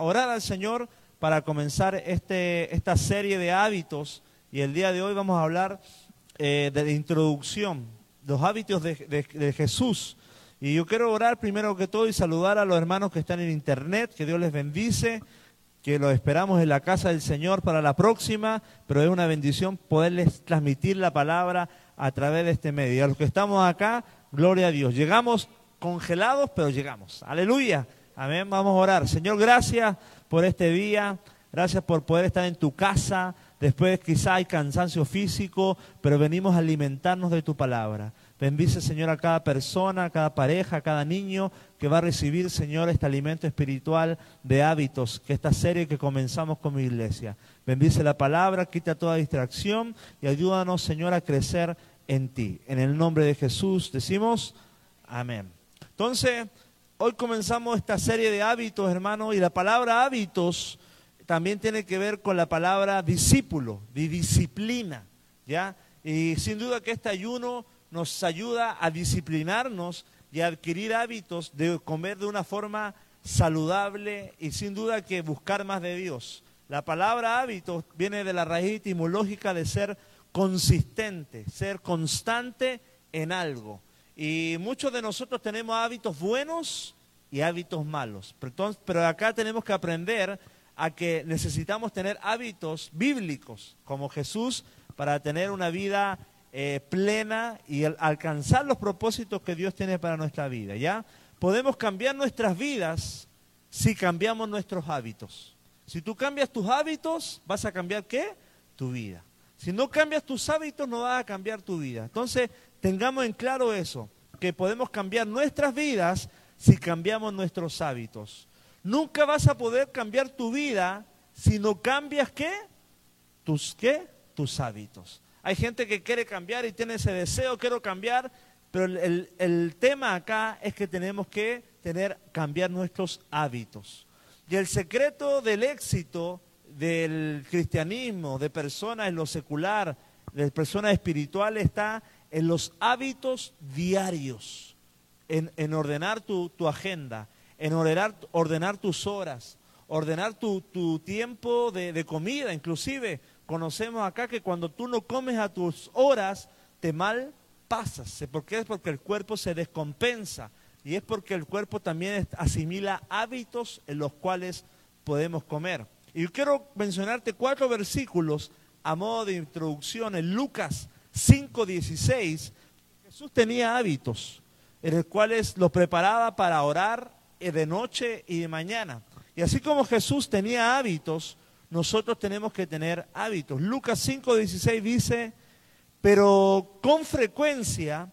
orar al Señor para comenzar este, esta serie de hábitos. Y el día de hoy vamos a hablar eh, de la introducción, los hábitos de, de Jesús. Y yo quiero orar primero que todo y saludar a los hermanos que están en internet, que Dios les bendice, que los esperamos en la casa del Señor para la próxima, pero es una bendición poderles transmitir la palabra a través de este medio. Y a los que estamos acá, gloria a Dios. Llegamos congelados, pero llegamos. Aleluya. Amén. Vamos a orar. Señor, gracias por este día. Gracias por poder estar en tu casa. Después quizá hay cansancio físico, pero venimos a alimentarnos de tu palabra. Bendice, Señor, a cada persona, a cada pareja, a cada niño que va a recibir, Señor, este alimento espiritual de hábitos, que esta serie que comenzamos con mi iglesia. Bendice la palabra, quita toda distracción y ayúdanos, Señor, a crecer en ti. En el nombre de Jesús decimos amén. Entonces, hoy comenzamos esta serie de hábitos, hermano, y la palabra hábitos también tiene que ver con la palabra discípulo, de disciplina, ¿ya? Y sin duda que este ayuno nos ayuda a disciplinarnos y a adquirir hábitos de comer de una forma saludable y sin duda que buscar más de Dios. La palabra hábitos viene de la raíz etimológica de ser consistente, ser constante en algo. Y muchos de nosotros tenemos hábitos buenos y hábitos malos. Pero, acá tenemos que aprender a que necesitamos tener hábitos bíblicos, como Jesús, para tener una vida eh, plena y alcanzar los propósitos que Dios tiene para nuestra vida. ¿Ya? Podemos cambiar nuestras vidas si cambiamos nuestros hábitos. Si tú cambias tus hábitos, vas a cambiar qué? Tu vida. Si no cambias tus hábitos, no vas a cambiar tu vida. Entonces, tengamos en claro eso, que podemos cambiar nuestras vidas si cambiamos nuestros hábitos. Nunca vas a poder cambiar tu vida si no cambias qué? Tus qué? Tus hábitos. Hay gente que quiere cambiar y tiene ese deseo, quiero cambiar, pero el, el tema acá es que tenemos que tener, cambiar nuestros hábitos. Y el secreto del éxito del cristianismo, de personas en lo secular, de personas espirituales, está en los hábitos diarios, en, ordenar tu, agenda, en ordenar, ordenar tus horas, ordenar tu, tiempo de, de, comida. Inclusive conocemos acá que cuando tú no comes a tus horas, te mal pasas. ¿Por qué? Es porque el cuerpo se descompensa y es porque el cuerpo también asimila hábitos en los cuales podemos comer. Y quiero mencionarte cuatro versículos a modo de introducción en Lucas 5:16. Jesús tenía hábitos en los cuales los preparaba para orar de noche y de mañana. Y así como Jesús tenía hábitos, nosotros tenemos que tener hábitos. Lucas 5:16 dice, pero con frecuencia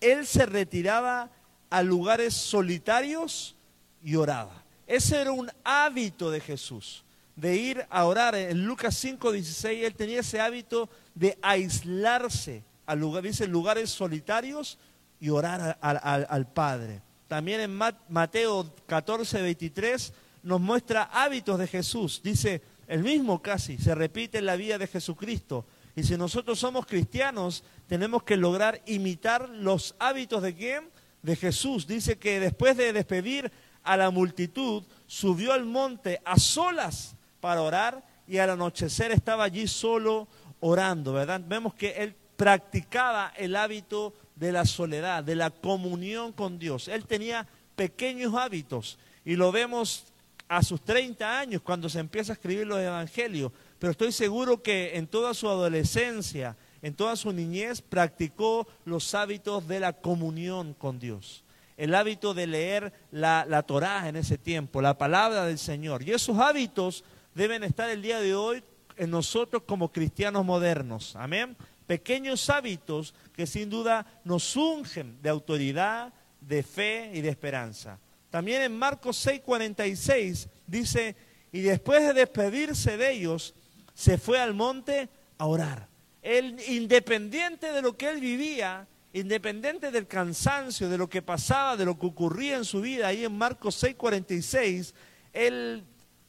él se retiraba a lugares solitarios y oraba. Ese era un hábito de Jesús de ir a orar. En Lucas 5, 16, él tenía ese hábito de aislarse, a lugar, dice, lugares solitarios y orar al Padre. También en Mateo 14, 23 nos muestra hábitos de Jesús. Dice, el mismo casi, se repite en la vida de Jesucristo. Y si nosotros somos cristianos, tenemos que lograr imitar los hábitos de quién? De Jesús. Dice que después de despedir a la multitud, subió al monte a solas para orar y al anochecer estaba allí solo orando, ¿verdad? Vemos que él practicaba el hábito de la soledad, de la comunión con Dios. Él tenía pequeños hábitos y lo vemos a sus 30 años cuando se empieza a escribir los evangelios, pero estoy seguro que en toda su adolescencia, en toda su niñez, practicó los hábitos de la comunión con Dios. El hábito de leer la, la Torá en ese tiempo, la palabra del Señor. Y esos hábitos deben estar el día de hoy en nosotros como cristianos modernos. Amén. Pequeños hábitos que sin duda nos ungen de autoridad, de fe y de esperanza. También en Marcos 6:46 dice, y después de despedirse de ellos, se fue al monte a orar. Él, independiente de lo que él vivía, independiente del cansancio, de lo que pasaba, de lo que ocurría en su vida, ahí en Marcos 6:46, él,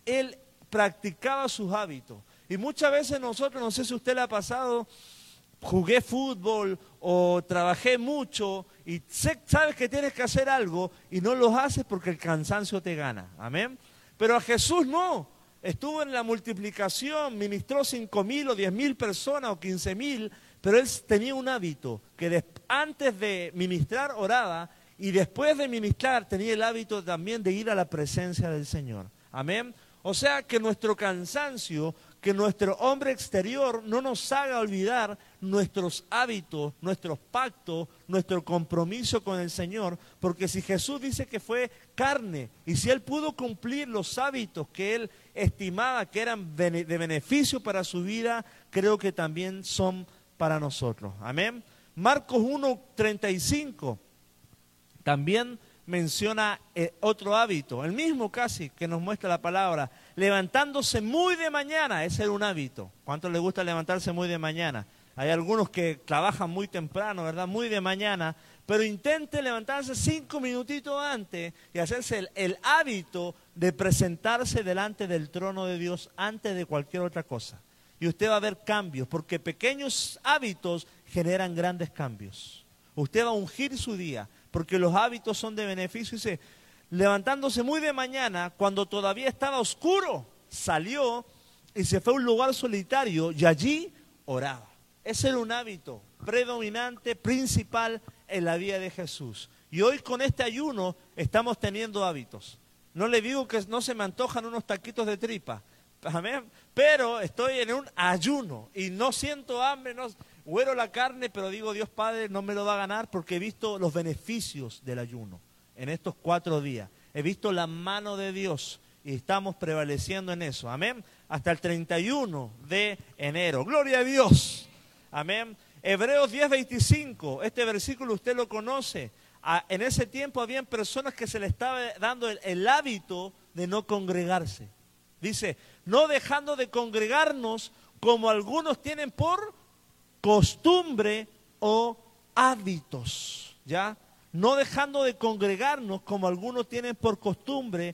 él practicaba sus hábitos. Y muchas veces nosotros, no sé si usted le ha pasado, jugué fútbol o trabajé mucho y sabes que tienes que hacer algo y no lo haces porque el cansancio te gana. Amén. Pero a Jesús no. Estuvo en la multiplicación, ministró cinco mil o diez mil personas o quince mil, pero él tenía un hábito que antes de ministrar oraba y después de ministrar tenía el hábito también de ir a la presencia del Señor. Amén. O sea que nuestro cansancio, que nuestro hombre exterior no nos haga olvidar nuestros hábitos, nuestros pactos, nuestro compromiso con el Señor, porque si Jesús dice que fue carne y si Él pudo cumplir los hábitos que Él estimaba que eran de beneficio para su vida, creo que también son para nosotros. Amén. Marcos 1.35 también menciona eh, otro hábito, el mismo casi que nos muestra la palabra, levantándose muy de mañana, ese era un hábito. ¿Cuánto le gusta levantarse muy de mañana? Hay algunos que trabajan muy temprano, ¿verdad? Muy de mañana, pero intente levantarse cinco minutitos antes y hacerse el, el hábito de presentarse delante del trono de Dios antes de cualquier otra cosa. Y usted va a ver cambios, porque pequeños hábitos generan grandes cambios. Usted va a ungir su día, porque los hábitos son de beneficio. Dice, levantándose muy de mañana, cuando todavía estaba oscuro, salió y se fue a un lugar solitario y allí oraba. Ese era un hábito predominante, principal en la vida de Jesús. Y hoy con este ayuno estamos teniendo hábitos. No le digo que no se me antojan unos taquitos de tripa, pero estoy en un ayuno y no siento hambre, no, huero la carne, pero digo, Dios Padre no me lo va a ganar porque he visto los beneficios del ayuno en estos cuatro días. He visto la mano de Dios y estamos prevaleciendo en eso. Amén. Hasta el 31 de enero. Gloria a Dios. Amén. Hebreos 10:25, este versículo usted lo conoce. en ese tiempo habían personas que se le estaba dando el hábito de no congregarse. Dice, no dejando de congregarnos como algunos tienen por costumbre o hábitos, ¿ya? No dejando de congregarnos como algunos tienen por costumbre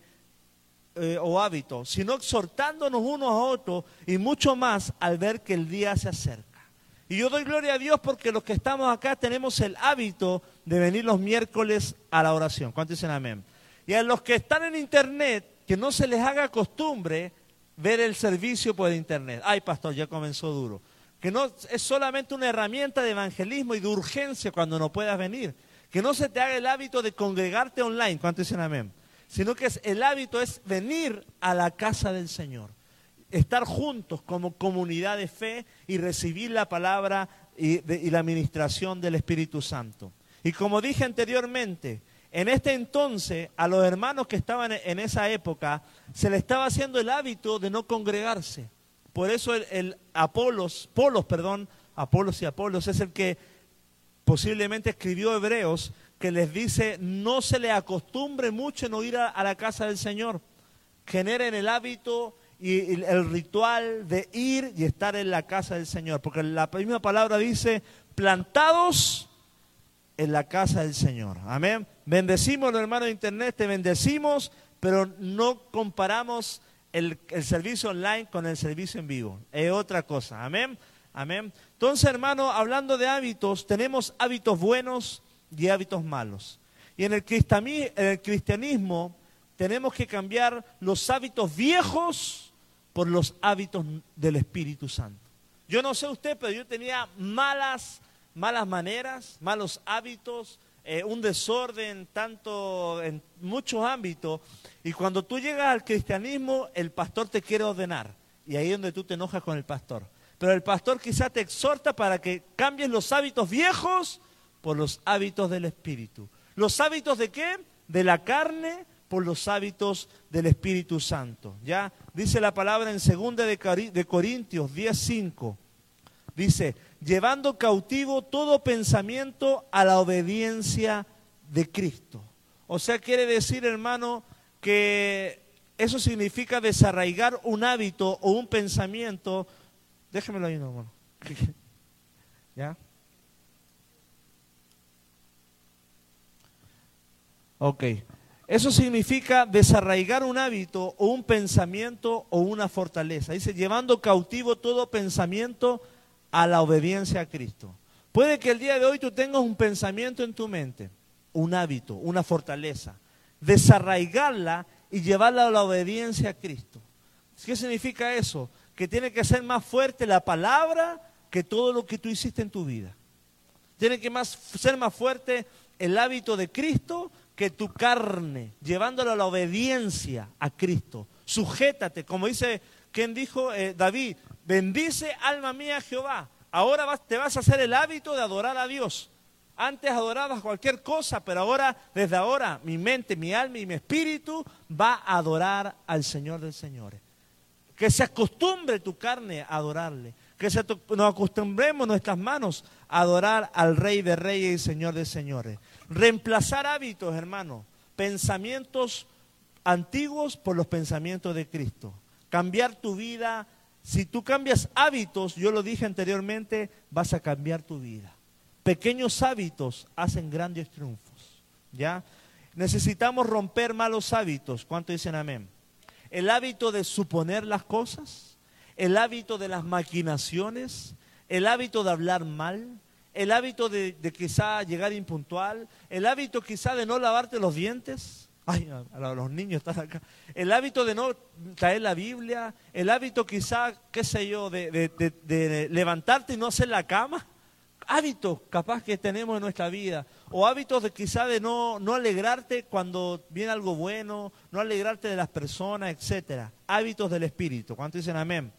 eh, o hábitos, sino exhortándonos unos a otros y mucho más al ver que el día se acerca. Y yo doy gloria a Dios porque los que estamos acá tenemos el hábito de venir los miércoles a la oración. ¿Cuántos dicen amén? Y a los que están en internet, que no se les haga costumbre ver el servicio por internet. Ay, pastor, ya comenzó duro que no es solamente una herramienta de evangelismo y de urgencia cuando no puedas venir. Que no se te haga el hábito de congregarte online, ¿cuánto dicen amén? Sino que el hábito es venir a la casa del Señor, estar juntos como comunidad de fe y recibir la palabra y, y la administración del Espíritu Santo. Y como dije anteriormente, en este entonces a los hermanos que estaban en esa época se les estaba haciendo el hábito de no congregarse. Por eso el, Apolos, Polos, perdón, Apolos y Apolos es el que posiblemente escribió Hebreos, que les dice, no se le acostumbre mucho en ir a, la casa del Señor. Generen el hábito y el ritual de ir y estar en la casa del Señor. Porque la misma palabra dice, plantados en la casa del Señor. Amén. Bendecimos, hermanos de internet, te bendecimos, pero no comparamos el, servicio online con el servicio en vivo. Es otra cosa. Amén. Amén. Entonces, hermano, hablando de hábitos, tenemos hábitos buenos y hábitos malos. Y en el, cristianismo tenemos que cambiar los hábitos viejos por los hábitos del Espíritu Santo. Yo no sé usted, pero yo tenía malas, malas maneras, malos hábitos, eh, un desorden tanto en muchos ámbitos. Y cuando tú llegas al cristianismo, el pastor te quiere ordenar. Y ahí es donde tú te enojas con el pastor. Pero el pastor quizá te exhorta para que cambies los hábitos viejos por los hábitos del Espíritu. ¿Los hábitos de qué? De la carne por los hábitos del Espíritu Santo. Ya dice la palabra en 2 de Corintios 10:5. Dice, llevando cautivo todo pensamiento a la obediencia de Cristo. O sea, quiere decir, hermano, que eso significa desarraigar un hábito o un pensamiento. Déjemelo ahí, hermano. ¿Ya? Ok. Eso significa desarraigar un hábito o un pensamiento o una fortaleza. Dice, llevando cautivo todo pensamiento a la obediencia a Cristo. Puede que el día de hoy tú tengas un pensamiento en tu mente, un hábito, una fortaleza. Desarraigarla y llevarla a la obediencia a Cristo. ¿Qué significa eso? Que tiene que ser más fuerte la palabra que todo lo que tú hiciste en tu vida. Tiene que ser más fuerte el hábito de Cristo que tu carne, llevándolo a la obediencia a Cristo. Sujétate, como dice quien dijo eh, David, bendice alma mía Jehová. Ahora te vas a hacer el hábito de adorar a Dios. Antes adorabas cualquier cosa, pero ahora, desde ahora, mi mente, mi alma y mi espíritu va a adorar al Señor del Señores. Que se acostumbre tu carne a adorarle. Que nos acostumbremos nuestras manos a adorar al Rey de Reyes y Señor de Señores. Reemplazar hábitos, hermano. Pensamientos antiguos por los pensamientos de Cristo. Cambiar tu vida. Si tú cambias hábitos, yo lo dije anteriormente, vas a cambiar tu vida. Pequeños hábitos hacen grandes triunfos. ¿Ya? Necesitamos romper malos hábitos. ¿Cuánto dicen amén? El hábito de suponer las cosas, el hábito de las maquinaciones, el hábito de hablar mal, el hábito de, quizá llegar impuntual, el hábito quizá de no lavarte los dientes. Ay, los niños están acá. El hábito de no traer la Biblia, el hábito quizá, qué sé yo, de, levantarte y no hacer la cama hábitos capaz que tenemos en nuestra vida, o hábitos de quizá de no, alegrarte cuando viene algo bueno, no alegrarte de las personas, etcétera. Hábitos del espíritu. ¿Cuánto dicen amén?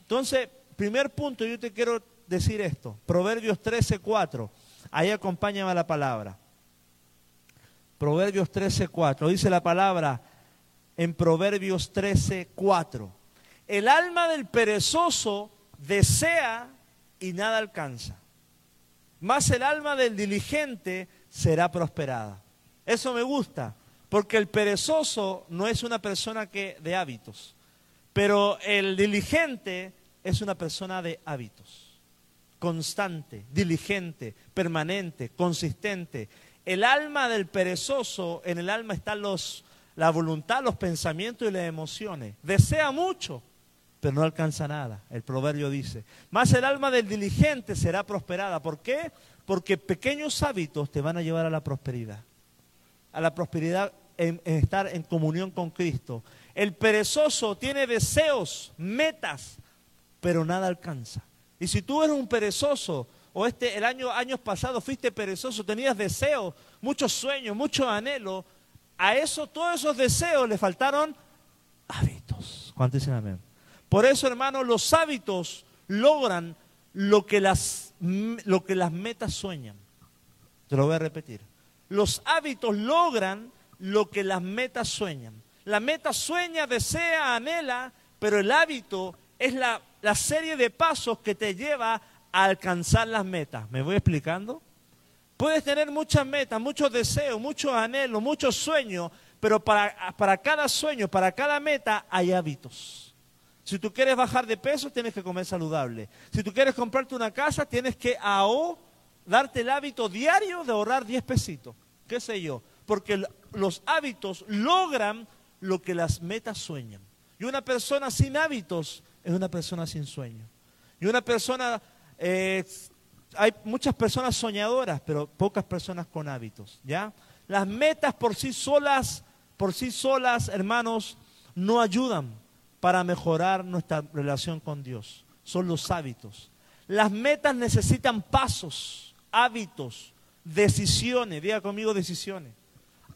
Entonces, primer punto, yo te quiero decir esto. Proverbios 13, 4. Ahí acompáñame la palabra. Proverbios 13, 4. Dice la palabra en Proverbios 13, 4. El alma del perezoso desea y nada alcanza más el alma del diligente será prosperada. Eso me gusta, porque el perezoso no es una persona que de hábitos, pero el diligente es una persona de hábitos. Constante, diligente, permanente, consistente. El alma del perezoso, en el alma están los, la voluntad, los pensamientos y las emociones. Desea mucho, pero no alcanza nada. El proverbio dice, más el alma del diligente será prosperada. ¿Por qué? Porque pequeños hábitos te van a llevar a la prosperidad. A la prosperidad en, estar en comunión con Cristo. El perezoso tiene deseos, metas, pero nada alcanza. Y si tú eres un perezoso, o este, el año, años pasados fuiste perezoso, tenías deseos, muchos sueños, muchos anhelos, a eso, todos esos deseos le faltaron hábitos. ¿Cuántos amén? Por eso, hermanos, los hábitos logran lo que las, lo que las metas sueñan. Te lo voy a repetir. Los hábitos logran lo que las metas sueñan. La meta sueña, desea, anhela, pero el hábito es la, la serie de pasos que te lleva alcanzar las metas. ¿Me voy explicando? Puedes tener muchas metas, muchos deseos, muchos anhelos, muchos sueños, pero para, para cada sueño, para cada meta hay hábitos. Si tú quieres bajar de peso, tienes que comer saludable. Si tú quieres comprarte una casa, tienes que AO darte el hábito diario de ahorrar 10 pesitos. ¿Qué sé yo? Porque los hábitos logran lo que las metas sueñan. Y una persona sin hábitos es una persona sin sueño. Y una persona, hay muchas personas soñadoras, pero pocas personas con hábitos. ¿Ya? Las metas por sí solas, por sí solas, hermanos, no ayudan para mejorar nuestra relación con Dios. Son los hábitos. Las metas necesitan pasos, hábitos, decisiones. Diga conmigo decisiones.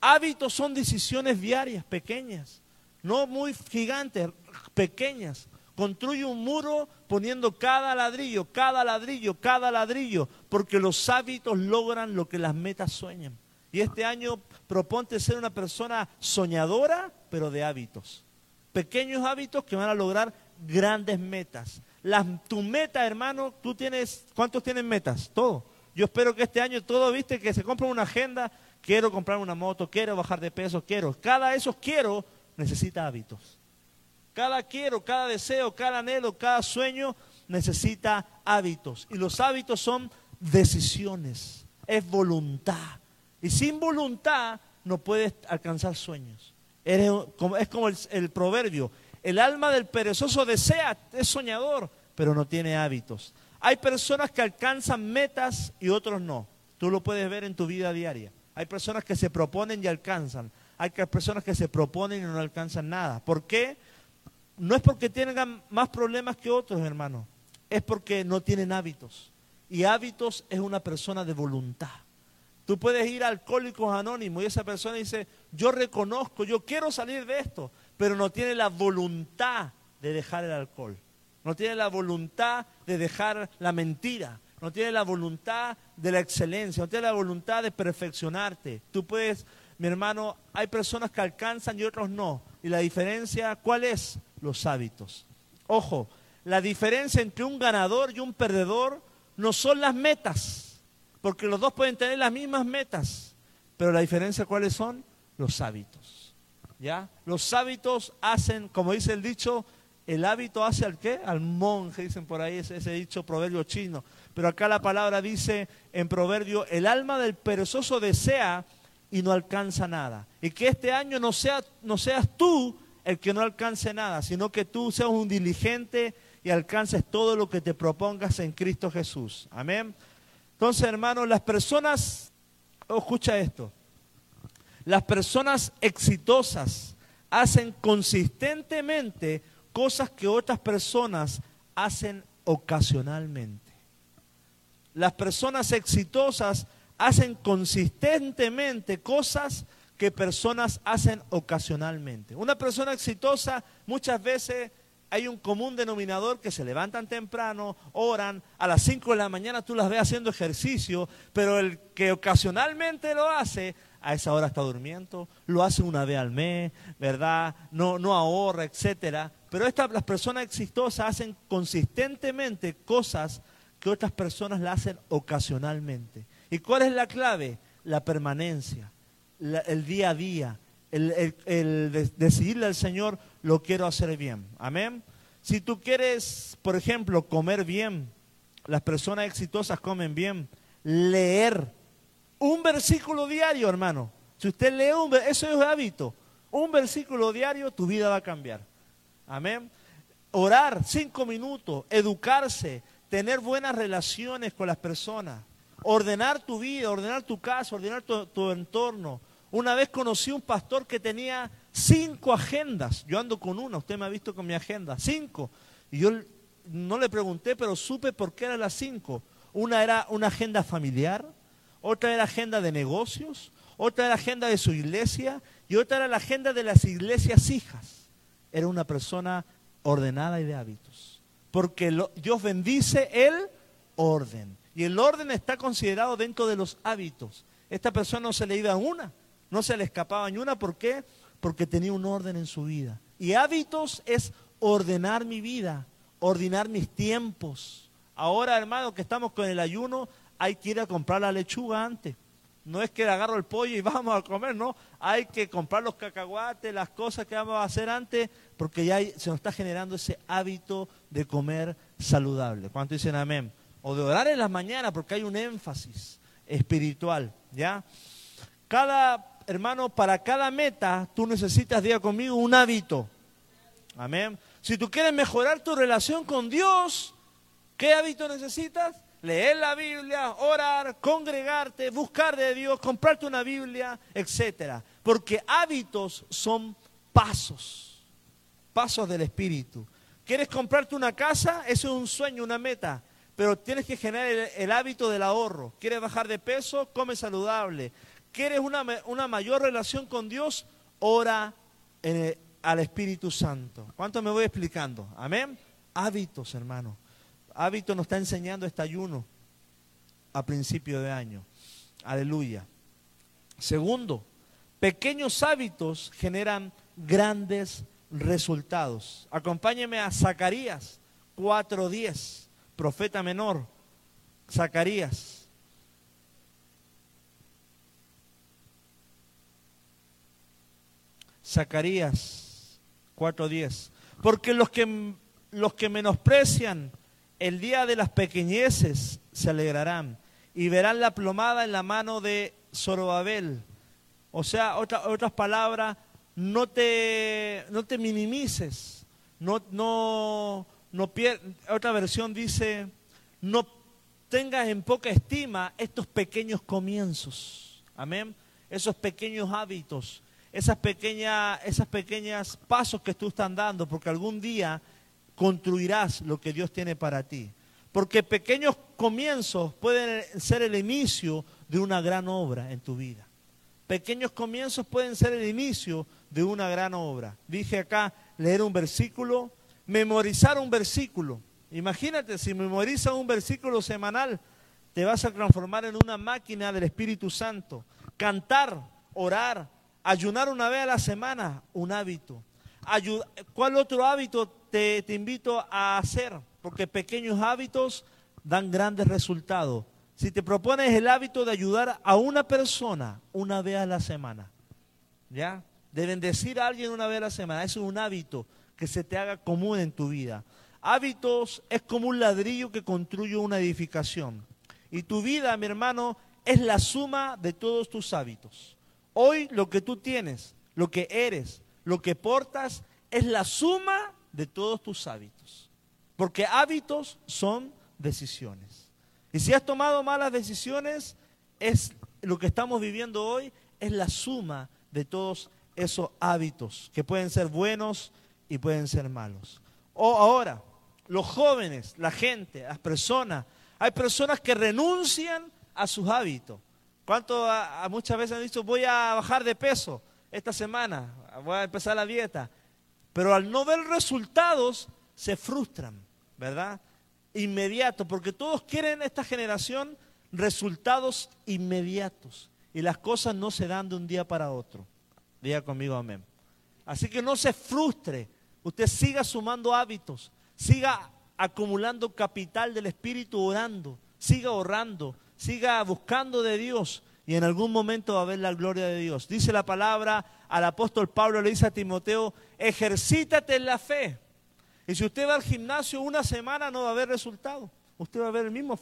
Hábitos son decisiones diarias, pequeñas, no muy gigantes, pequeñas. Construye un muro poniendo cada ladrillo, cada ladrillo, cada ladrillo, porque los hábitos logran lo que las metas sueñan. Y este año proponte ser una persona soñadora, pero de hábitos pequeños hábitos que van a lograr grandes metas. tu meta, hermano, tú tienes, ¿cuántos tienen metas? Todo. Yo espero que este año todo, viste, que se compre una agenda, quiero comprar una moto, quiero bajar de peso, quiero. Cada esos quiero necesita hábitos. Cada quiero, cada deseo, cada anhelo, cada sueño necesita hábitos. Y los hábitos son decisiones, es voluntad. Y sin voluntad no puedes alcanzar sueños es como el, proverbio. El alma del perezoso desea, es soñador, pero no tiene hábitos. Hay personas que alcanzan metas y otros no. Tú lo puedes ver en tu vida diaria. Hay personas que se proponen y alcanzan. hay personas que se proponen y no alcanzan nada. ¿Por qué? No es porque tengan más problemas que otros, hermano. Es porque no tienen hábitos. Y hábitos es una persona de voluntad. Tú puedes ir a Alcohólicos Anónimos y esa persona dice, yo reconozco, yo quiero salir de esto, pero no tiene la voluntad de dejar el alcohol. No tiene la voluntad de dejar la mentira. No tiene la voluntad de la excelencia. No tiene la voluntad de perfeccionarte. Tú puedes, mi hermano, hay personas que alcanzan y otros no. Y la diferencia, ¿cuál es? Los hábitos. Ojo, la diferencia entre un ganador y un perdedor no son las metas, porque los dos pueden tener las mismas metas, pero la diferencia cuáles son? Los hábitos. ¿Ya? Los hábitos hacen, como dice el dicho, el hábito hace al qué? Al monje, dicen por ahí ese, ese dicho proverbio chino. Pero acá la palabra dice en proverbio, el alma del perezoso desea y no alcanza nada. Y que este año no, sea, no seas tú el que no alcance nada, sino que tú seas un diligente y alcances todo lo que te propongas en Cristo Jesús. Amén. Entonces, hermanos, las personas, oh, escucha esto, las personas exitosas hacen consistentemente cosas que otras personas hacen ocasionalmente. Las personas exitosas hacen consistentemente cosas personas hacen ocasionalmente. Una persona exitosa muchas veces hay un común denominador que se levantan temprano, oran, a las 5 de la mañana tú las ves haciendo ejercicio, pero el que ocasionalmente lo hace, a esa hora está durmiendo, lo hace una vez al mes, ¿verdad? No, no ahorra, etcétera. Pero estas, las personas exitosas hacen consistentemente cosas que otras personas la hacen ocasionalmente. ¿Y cuál es la clave? La permanencia, el día a día, el, el decidirle al Señor, lo quiero hacer bien. Amén. Si tú quieres, por ejemplo, comer bien, las personas exitosas comen bien, leer un versículo diario, hermano. Si usted lee un eso es hábito. Un versículo diario, tu vida va a cambiar. Amén. Orar cinco minutos, educarse, tener buenas relaciones con las personas, ordenar tu vida, ordenar tu casa, ordenar tu entorno. Una vez conocí un pastor que tenía cinco agendas. Yo ando con una, usted me ha visto con mi agenda, cinco. Y yo no le pregunté, pero supe por qué eran las cinco. Una era una agenda familiar, otra era agenda de negocios, otra era agenda de su iglesia y otra era la agenda de las iglesias hijas. Era una persona ordenada y de hábitos. Porque Dios bendice el orden. Y el orden está considerado dentro de los hábitos. Esta persona no se le iba a una, no se le escapaba ni una. ¿Por qué? porque tenía un orden en su vida. Y hábitos es ordenar mi vida, ordenar mis tiempos. Ahora, hermano, que estamos con el ayuno, hay que ir a comprar la lechuga antes. No es que agarro el pollo y vamos a comer, no. Hay que comprar los cacahuates, las cosas que vamos a hacer antes, porque ya se nos está generando ese hábito de comer saludable. ¿Cuánto dicen amén? O de orar en las mañanas, porque hay un énfasis espiritual, ¿ya? Cada hermano, para cada meta tú necesitas, diga conmigo, un hábito. Amén. Si tú quieres mejorar tu relación con Dios, ¿qué hábito necesitas? Leer la Biblia, orar, congregarte, buscar de Dios, comprarte una Biblia, etcétera. Porque hábitos son pasos, pasos del Espíritu. ¿Quieres comprarte una casa? Eso es un sueño, una meta. Pero tienes que generar el, el hábito del ahorro. ¿Quieres bajar de peso? Come saludable. ¿Quieres una, una mayor relación con Dios? Ora al Espíritu Santo. ¿Cuánto me voy explicando? Amén. Hábitos, hermano. Hábito nos está enseñando este ayuno a principio de año. Aleluya. Segundo, pequeños hábitos generan grandes resultados. Acompáñeme a Zacarías 4.10, profeta menor. Zacarías Zacarías 4:10. Porque los que, los que menosprecian el día de las pequeñeces se alegrarán y verán la plomada en la mano de Zorobabel. O sea, otras palabras, no te, no te minimices, no, no, no otra versión dice, no tengas en poca estima estos pequeños comienzos, amén, esos pequeños hábitos esas pequeñas, esas pequeñas pasos que tú estás dando, porque algún día construirás lo que Dios tiene para ti. Porque pequeños comienzos pueden ser el inicio de una gran obra en tu vida. Pequeños comienzos pueden ser el inicio de una gran obra. Dije acá, leer un versículo, memorizar un versículo. Imagínate, si memorizas un versículo semanal, te vas a transformar en una máquina del Espíritu Santo. Cantar, orar, ayunar una vez a la semana, un hábito. ¿Cuál otro hábito te, te invito a hacer? Porque pequeños hábitos dan grandes resultados. Si te propones el hábito de ayudar a una persona una vez a la semana, ¿ya? De bendecir a alguien una vez a la semana, eso es un hábito que se te haga común en tu vida. Hábitos es como un ladrillo que construye una edificación. Y tu vida, mi hermano, es la suma de todos tus hábitos. Hoy lo que tú tienes, lo que eres, lo que portas, es la suma de todos tus hábitos. Porque hábitos son decisiones. Y si has tomado malas decisiones, es lo que estamos viviendo hoy, es la suma de todos esos hábitos, que pueden ser buenos y pueden ser malos. O ahora, los jóvenes, la gente, las personas, hay personas que renuncian a sus hábitos. ¿Cuánto muchas veces han dicho, voy a bajar de peso esta semana, voy a empezar la dieta? Pero al no ver resultados, se frustran, ¿verdad? Inmediato, porque todos quieren esta generación resultados inmediatos. Y las cosas no se dan de un día para otro. Diga conmigo amén. Así que no se frustre. Usted siga sumando hábitos, siga acumulando capital del Espíritu orando, siga ahorrando, siga buscando de Dios y en algún momento va a ver la gloria de Dios. Dice la palabra al apóstol Pablo, le dice a Timoteo, ejercítate en la fe. Y si usted va al gimnasio una semana no va a haber resultado. Usted va a ver el mismo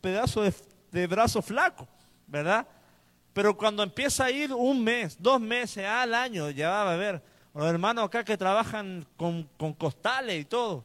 pedazo de, brazo flaco, ¿verdad? Pero cuando empieza a ir un mes, dos meses, al año, ya va a ver. Los hermanos acá que trabajan con, con costales y todo,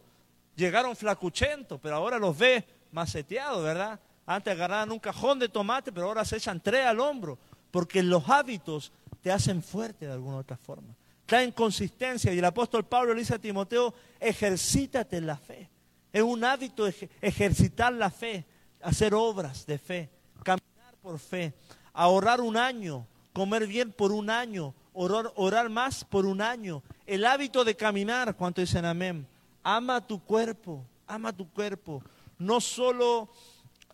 llegaron flacuchentos, pero ahora los ve maceteados, ¿verdad? Antes agarraban un cajón de tomate, pero ahora se echan tres al hombro, porque los hábitos te hacen fuerte de alguna otra forma. en consistencia. Y el apóstol Pablo le dice a Timoteo, ejercítate en la fe. Es un hábito ejercitar la fe, hacer obras de fe, caminar por fe, ahorrar un año, comer bien por un año, orar, orar más por un año. El hábito de caminar, ¿cuánto dicen amén? Ama tu cuerpo, ama tu cuerpo. No solo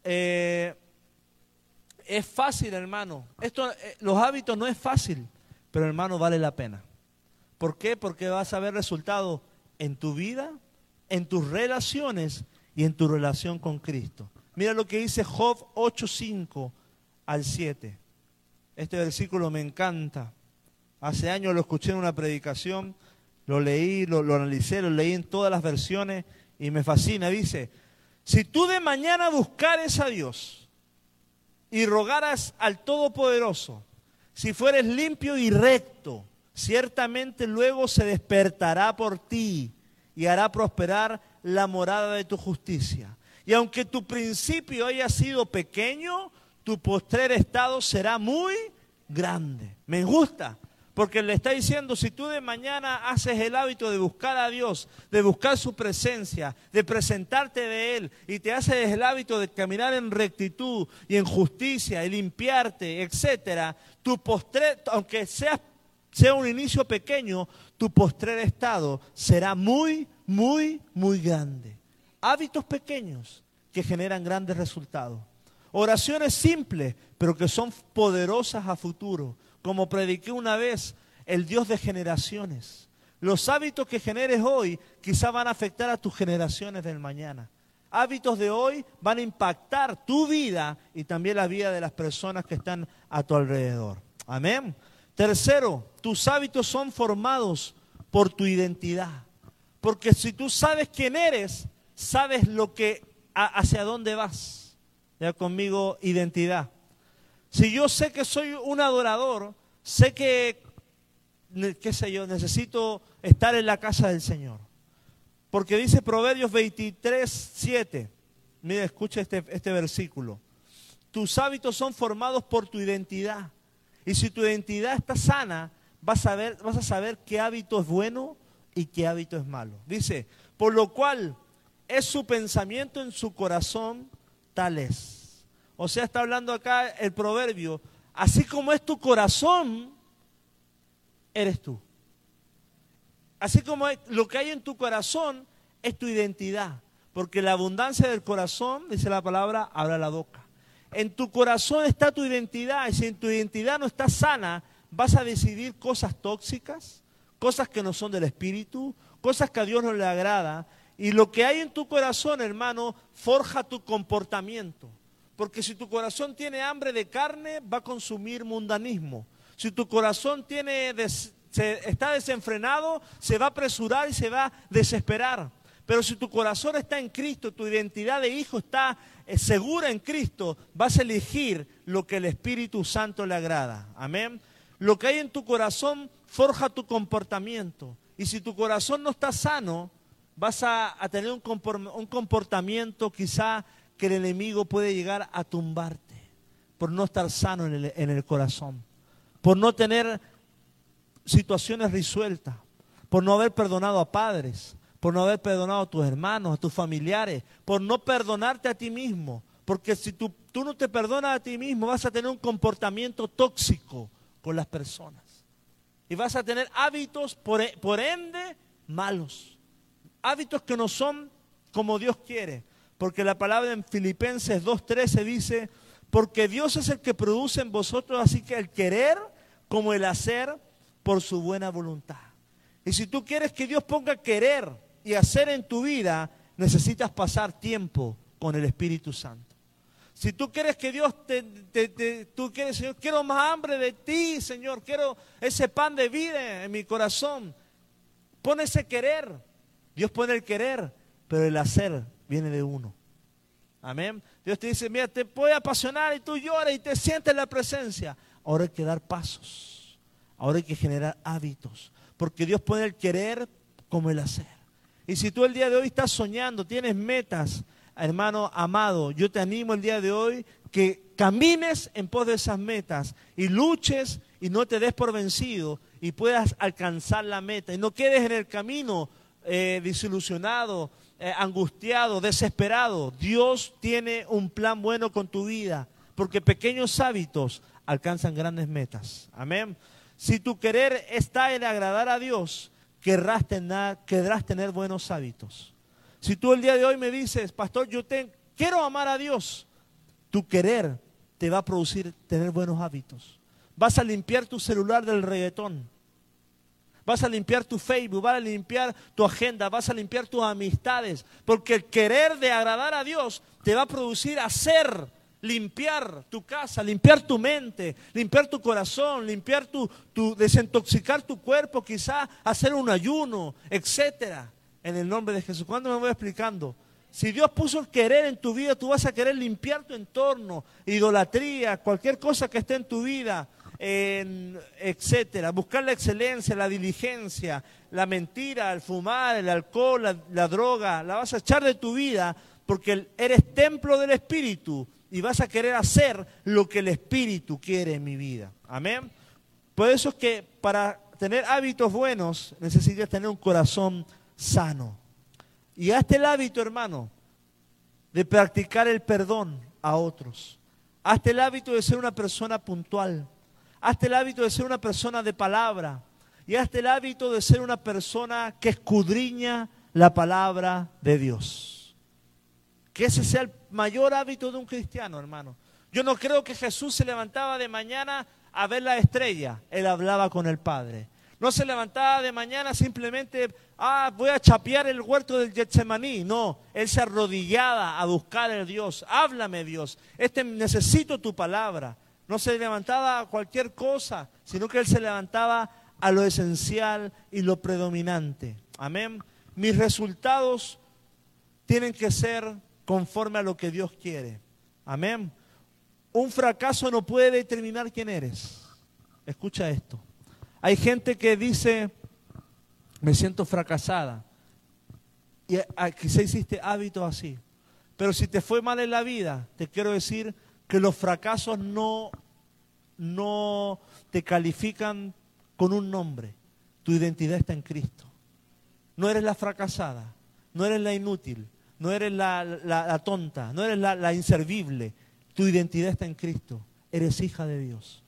eh, es fácil, hermano. Esto, eh, los hábitos no es fácil, pero hermano vale la pena. ¿Por qué? Porque vas a ver resultados en tu vida, en tus relaciones y en tu relación con Cristo. Mira lo que dice Job 8:5 al 7. Este versículo me encanta. Hace años lo escuché en una predicación lo leí, lo, analicé, lo leí en todas las versiones y me fascina. Dice, si tú de mañana buscares a Dios y rogaras al Todopoderoso, si fueres limpio y recto, ciertamente luego se despertará por ti y hará prosperar la morada de tu justicia. Y aunque tu principio haya sido pequeño, tu postrer estado será muy grande. Me gusta, porque le está diciendo, si tú de mañana haces el hábito de buscar a Dios, de buscar su presencia, de presentarte de Él, y te haces el hábito de caminar en rectitud y en justicia y limpiarte, etcétera, tu postrer, aunque sea, sea un inicio pequeño, tu postrer estado será muy, muy, muy grande. Hábitos pequeños que generan grandes resultados. Oraciones simples, pero que son poderosas a futuro como prediqué una vez, el Dios de generaciones. Los hábitos que generes hoy quizá van a afectar a tus generaciones del mañana. Hábitos de hoy van a impactar tu vida y también la vida de las personas que están a tu alrededor. Amén. Tercero, tus hábitos son formados por tu identidad. Porque si tú sabes quién eres, sabes lo que hacia dónde vas. Ya conmigo identidad. Si yo sé que soy un adorador, sé que, qué sé yo, necesito estar en la casa del Señor. Porque dice Proverbios 23, 7. Mira, escucha este, este versículo. Tus hábitos son formados por tu identidad. Y si tu identidad está sana, vas a, ver, vas a saber qué hábito es bueno y qué hábito es malo. Dice, por lo cual es su pensamiento en su corazón, tal es. O sea, está hablando acá el proverbio, así como es tu corazón, eres tú. Así como lo que hay en tu corazón es tu identidad. Porque la abundancia del corazón, dice la palabra, habla la boca. En tu corazón está tu identidad y si en tu identidad no está sana, vas a decidir cosas tóxicas, cosas que no son del espíritu, cosas que a Dios no le agrada. Y lo que hay en tu corazón, hermano, forja tu comportamiento. Porque si tu corazón tiene hambre de carne, va a consumir mundanismo. Si tu corazón tiene está desenfrenado, se va a apresurar y se va a desesperar. Pero si tu corazón está en Cristo, tu identidad de hijo está eh, segura en Cristo, vas a elegir lo que el Espíritu Santo le agrada. Amén. Lo que hay en tu corazón forja tu comportamiento. Y si tu corazón no está sano, vas a, tener un comportamiento quizá que el enemigo puede llegar a tumbarte por no estar sano en el, corazón, por no tener situaciones resueltas, por no haber perdonado a padres, por no haber perdonado a tus hermanos, a tus familiares, por no perdonarte a ti mismo. Porque si tú, no te perdonas a ti mismo, vas a tener un comportamiento tóxico con las personas. Y vas a tener hábitos, por, e, por ende, malos. Hábitos que no son como Dios quiere. Porque la palabra en Filipenses 2.13 dice, porque Dios es el que produce en vosotros así que el querer como el hacer por su buena voluntad. Y si tú quieres que Dios ponga querer y hacer en tu vida, necesitas pasar tiempo con el Espíritu Santo. Si tú quieres que Dios te, tú quieres, Señor, quiero más hambre de ti, Señor, quiero ese pan de vida en mi corazón. Pon ese querer. Dios pone el querer, pero el hacer viene de uno. Amén. Dios te dice, mira, te puede apasionar y tú lloras y te sientes en la presencia. Ahora hay que dar pasos. Ahora hay que generar hábitos. Porque Dios pone el querer como el hacer. Y si tú el día de hoy estás soñando, tienes metas, hermano amado, yo te animo el día de hoy que camines en pos de esas metas y luches y no te des por vencido y puedas alcanzar la meta y no quedes en el camino eh, desilusionado, eh, angustiado, desesperado. Dios tiene un plan bueno con tu vida porque pequeños hábitos alcanzan grandes metas. Amén. Si tu querer está en agradar a Dios, querrás tener, buenos hábitos. Si tú el día de hoy me dices, pastor, yo quiero amar a Dios, tu querer te va a producir tener buenos hábitos. Vas a limpiar tu celular del reggaetón. Vas a limpiar tu Facebook, vas a limpiar tu agenda, vas a limpiar tus amistades. Porque el querer de agradar a Dios te va a producir hacer limpiar tu casa, limpiar tu mente, limpiar tu corazón, limpiar tu, tu desintoxicar tu cuerpo, quizá hacer un ayuno, etcétera, en el nombre de Jesús. ¿Cuándo me voy explicando? Si Dios puso el querer en tu vida, tú vas a querer limpiar tu entorno, idolatría, cualquier cosa que esté en tu vida, etcétera. Buscar la excelencia, la diligencia, la mentira, el fumar, el alcohol, la, la droga, la vas a echar de tu vida porque eres templo del Espíritu y vas a querer hacer lo que el Espíritu quiere en mi vida. Amén. Por eso es que para tener hábitos buenos necesitas tener un corazón sano. Y hazte el hábito, hermano, de practicar el perdón a otros. Hazte el hábito de ser una persona puntual. Hazte el hábito de ser una persona de palabra. Y hazte el hábito de ser una persona que escudriña la palabra de Dios. Que ese sea el mayor hábito de un cristiano, hermano. Yo no creo que Jesús se levantaba de mañana a ver la estrella. Él hablaba con el Padre. No se levantaba de mañana simplemente, ah, voy a chapear el huerto del Getsemaní. No, él se arrodillaba a buscar a Dios. Háblame, Dios. Este necesito tu palabra. No se levantaba a cualquier cosa, sino que él se levantaba a lo esencial y lo predominante. Amén. Mis resultados tienen que ser conforme a lo que Dios quiere. Amén. Un fracaso no puede determinar quién eres. Escucha esto. Hay gente que dice, me siento fracasada. Y quizá hiciste hábitos así. Pero si te fue mal en la vida, te quiero decir que los fracasos no, no te califican con un nombre. Tu identidad está en Cristo. No eres la fracasada, no eres la inútil, no eres la, tonta, no eres la, inservible. Tu identidad está en Cristo. Eres hija de Dios.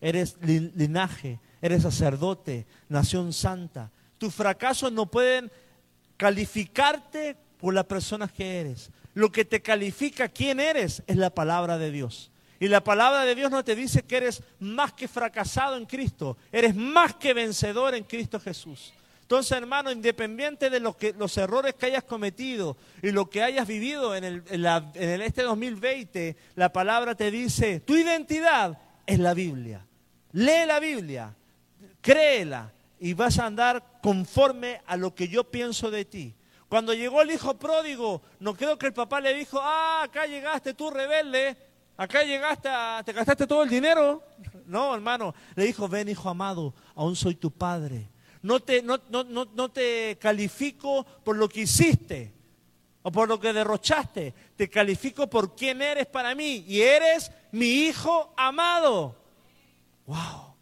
Eres linaje, eres sacerdote, nación santa. Tus fracasos no pueden calificarte por las personas que eres. Lo que te califica quién eres es la palabra de Dios. Y la palabra de Dios no te dice que eres más que fracasado en Cristo, eres más que vencedor en Cristo Jesús. Entonces, hermano, independiente de los errores que hayas cometido y lo que hayas vivido en, el, en este 2020, la palabra te dice, tu identidad es la Biblia. Lee la Biblia, créela y vas a andar conforme a lo que yo pienso de ti. Cuando llegó el hijo pródigo, no creo que el papá le dijo, ah, acá llegaste tú rebelde, acá llegaste, te gastaste todo el dinero. No, hermano, le dijo, ven hijo amado, aún soy tu padre. No te, no, no, no te califico por lo que hiciste o por lo que derrochaste, te califico por quién eres para mí y eres mi hijo amado. ¡Wow!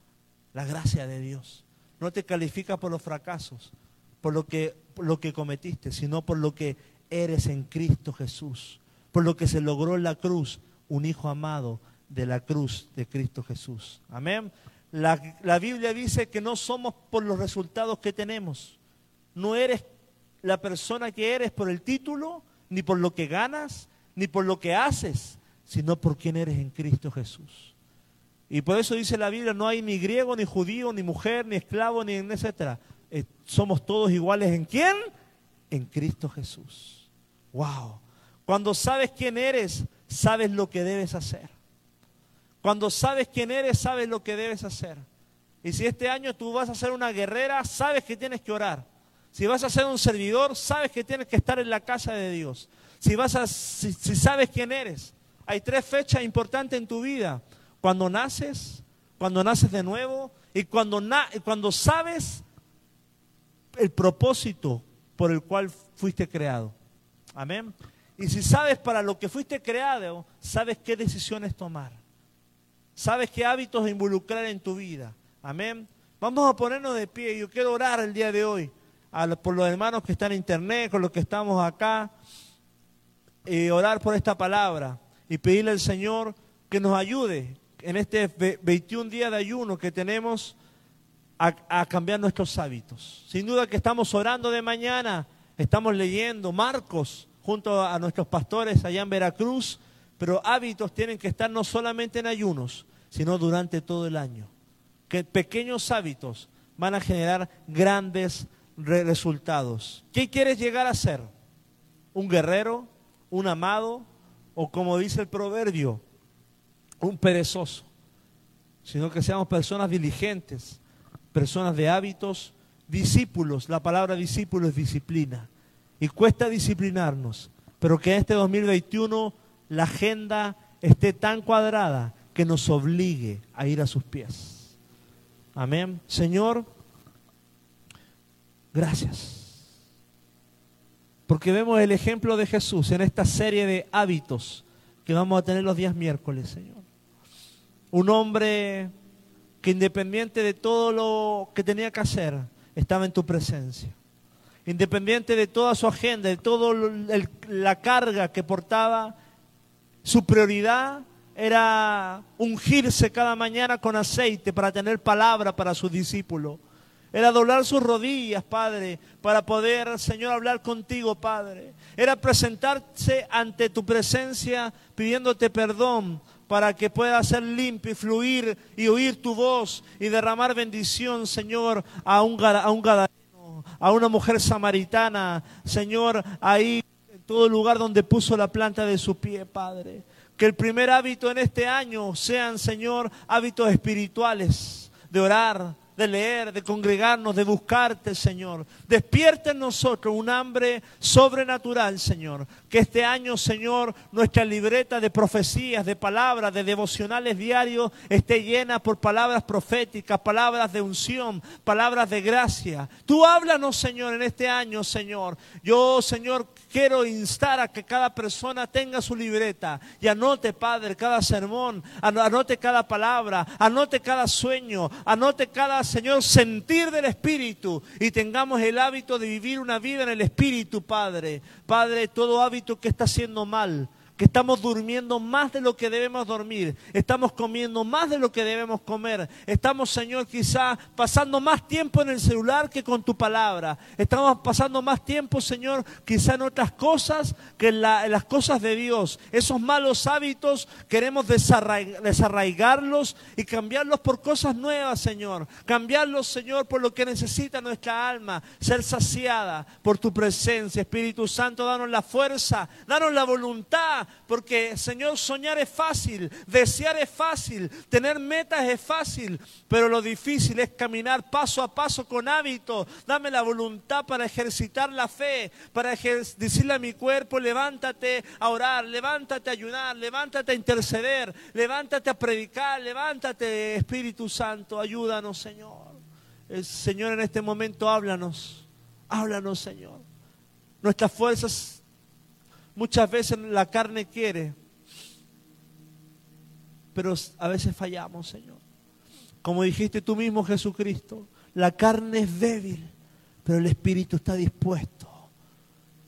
La gracia de Dios. No te califica por los fracasos, por lo que, lo que cometiste, sino por lo que eres en Cristo Jesús, por lo que se logró en la cruz, un hijo amado de la cruz de Cristo Jesús. Amén. La, la, Biblia dice que no somos por los resultados que tenemos. No eres la persona que eres por el título, ni por lo que ganas, ni por lo que haces, sino por quien eres en Cristo Jesús. Y por eso dice la Biblia, no hay ni griego, ni judío, ni mujer, ni esclavo, ni etcétera. Eh, somos todos iguales en quién? En Cristo Jesús. Wow. Cuando sabes quién eres, sabes lo que debes hacer. Cuando sabes quién eres, sabes lo que debes hacer. Y si este año tú vas a ser una guerrera, sabes que tienes que orar. Si vas a ser un servidor, sabes que tienes que estar en la casa de Dios. Si, vas a, si, sabes quién eres. Hay tres fechas importantes en tu vida. Cuando naces, cuando naces de nuevo y cuando, cuando sabes el propósito por el cual fuiste creado. Amén. Y si sabes para lo que fuiste creado, sabes qué decisiones tomar. Sabes qué hábitos involucrar en tu vida. Amén. Vamos a ponernos de pie. Yo quiero orar el día de hoy por los hermanos que están en internet, con los que estamos acá. Y orar por esta palabra y pedirle al Señor que nos ayude en este 21 días de ayuno que tenemos a, cambiar nuestros hábitos. Sin duda que estamos orando de mañana, estamos leyendo Marcos junto a nuestros pastores allá en Veracruz, pero hábitos tienen que estar no solamente en ayunos, sino durante todo el año. Que pequeños hábitos van a generar grandes resultados. ¿Qué quieres llegar a ser? ¿Un guerrero? ¿Un amado? ¿O como dice el proverbio, un perezoso? Sino que seamos personas diligentes, personas de hábitos, discípulos. La palabra discípulo es disciplina y cuesta disciplinarnos, pero que este 2021 la agenda esté tan cuadrada que nos obligue a ir a sus pies. Amén. Señor, gracias. Porque vemos el ejemplo de Jesús en esta serie de hábitos que vamos a tener los días miércoles, Señor. Un hombre que independiente de todo lo que tenía que hacer, estaba en tu presencia independiente de toda su agenda, de toda la carga que portaba, su prioridad era ungirse cada mañana con aceite para tener palabra para sus discípulos. Era doblar sus rodillas, Padre, para poder, Señor, hablar contigo, Padre. Era presentarse ante tu presencia pidiéndote perdón para que pueda ser limpio y fluir y oír tu voz y derramar bendición, Señor, a un, a un a una mujer samaritana, Señor, ahí en todo lugar donde puso la planta de su pie, Padre. Que el primer hábito en este año sean, Señor, hábitos espirituales, de orar, de leer, de congregarnos, de buscarte, Señor. Despierta en nosotros un hambre sobrenatural, Señor. Que este año, Señor, nuestra libreta de profecías, de palabras, de devocionales diarios esté llena por palabras proféticas, palabras de unción, palabras de gracia. Tú háblanos, Señor, en este año, Señor. Yo, Señor, quiero instar a que cada persona tenga su libreta y anote, Padre, cada sermón, anote cada palabra, anote cada sueño, anote cada Señor, sentir del Espíritu y tengamos el hábito de vivir una vida en el Espíritu, Padre. Padre, todo hábito que está haciendo mal, que estamos durmiendo más de lo que debemos dormir, estamos comiendo más de lo que debemos comer, estamos, Señor, quizá pasando más tiempo en el celular que con tu palabra, estamos pasando más tiempo, Señor, quizá en otras cosas que en, las cosas de Dios. Esos malos hábitos queremos desarraigarlos y cambiarlos por cosas nuevas, Señor. Cambiarlos, Señor, por lo que necesita nuestra alma, ser saciada por tu presencia. Espíritu Santo, danos la fuerza, danos la voluntad porque Señor, soñar es fácil, desear es fácil, tener metas es fácil, pero lo difícil es caminar paso a paso con hábito. Dame la voluntad para ejercitar la fe, para decirle a mi cuerpo, levántate a orar, levántate a ayunar, levántate a interceder, levántate a predicar, levántate, Espíritu Santo, ayúdanos, Señor. Señor en este momento háblanos, háblanos, Señor. Nuestras fuerzas Muchas veces la carne quiere, pero a veces fallamos, Señor. Como dijiste tú mismo, Jesucristo, la carne es débil, pero el Espíritu está dispuesto.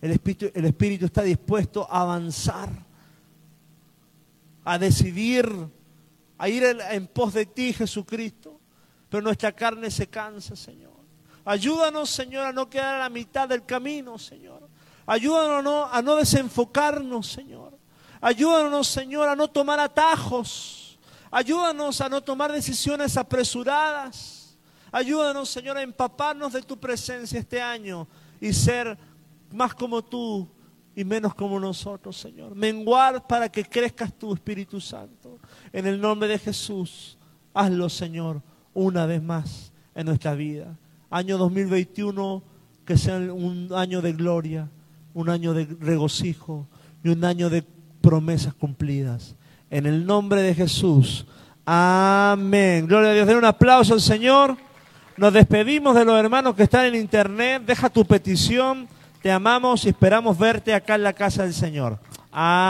El Espíritu, el Espíritu está dispuesto a avanzar, a decidir, a ir en pos de ti, Jesucristo. Pero nuestra carne se cansa, Señor. Ayúdanos, Señor, a no quedar a la mitad del camino, Señor. Ayúdanos a no desenfocarnos, Señor. Ayúdanos, Señor, a no tomar atajos. Ayúdanos a no tomar decisiones apresuradas. Ayúdanos, Señor, a empaparnos de tu presencia este año y ser más como tú y menos como nosotros, Señor. Menguar para que crezcas tu Espíritu Santo. En el nombre de Jesús, hazlo, Señor, una vez más en nuestra vida. Año 2021, que sea un año de gloria un año de regocijo y un año de promesas cumplidas. En el nombre de Jesús. Amén. Gloria a Dios. Den un aplauso al Señor. Nos despedimos de los hermanos que están en internet. Deja tu petición. Te amamos y esperamos verte acá en la casa del Señor. Amén.